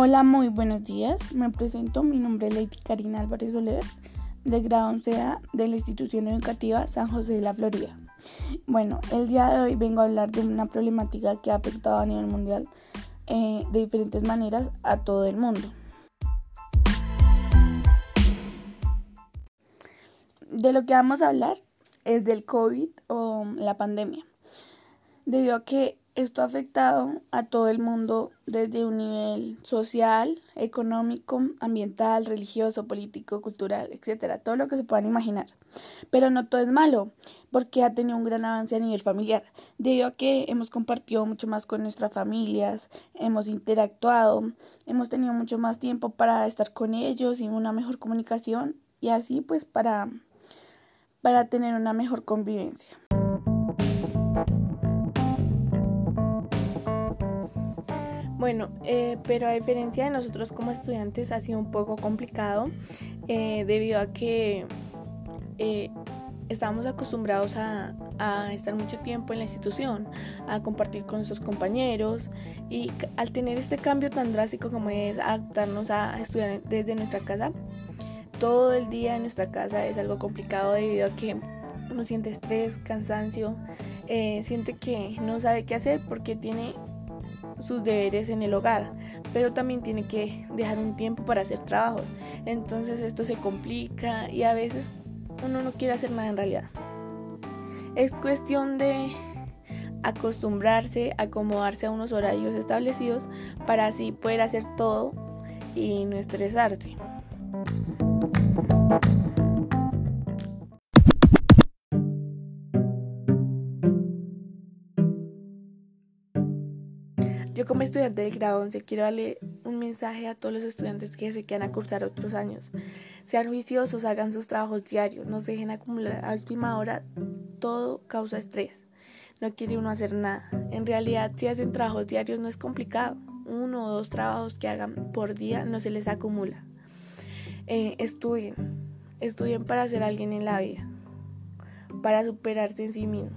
Hola, muy buenos días. Me presento, mi nombre es Lady Karina Álvarez Soler, de grado 11A de la institución educativa San José de la Florida. Bueno, el día de hoy vengo a hablar de una problemática que ha afectado a nivel mundial eh, de diferentes maneras a todo el mundo. De lo que vamos a hablar es del COVID o la pandemia, debido a que esto ha afectado a todo el mundo desde un nivel social, económico, ambiental, religioso, político, cultural, etcétera, todo lo que se puedan imaginar. Pero no todo es malo, porque ha tenido un gran avance a nivel familiar, debido a que hemos compartido mucho más con nuestras familias, hemos interactuado, hemos tenido mucho más tiempo para estar con ellos y una mejor comunicación y así pues para para tener una mejor convivencia. Bueno, eh, pero a diferencia de nosotros como estudiantes ha sido un poco complicado eh, debido a que eh, estábamos acostumbrados a, a, estar mucho tiempo en la institución, a compartir con nuestros compañeros y al tener este cambio tan drástico como es adaptarnos a estudiar desde nuestra casa, todo el día en nuestra casa es algo complicado debido a que uno siente estrés, cansancio, siente que no sabe qué hacer porque tiene sus deberes en el hogar, pero también tiene que dejar un tiempo para hacer trabajos. Entonces esto se complica y a veces uno no quiere hacer nada en realidad. Es cuestión de acostumbrarse, acomodarse a unos horarios establecidos para así poder hacer todo y no estresarse. Yo como estudiante del grado 11 quiero darle un mensaje a todos los estudiantes que se quieran a cursar otros años. Sean juiciosos, hagan sus trabajos diarios, no se dejen acumular a última hora, todo causa estrés. No quiere uno hacer nada. En realidad, si hacen trabajos diarios no es complicado. Uno o dos trabajos que hagan por día no se les acumula. Eh, estudien, estudien para ser alguien en la vida, para superarse en sí mismo.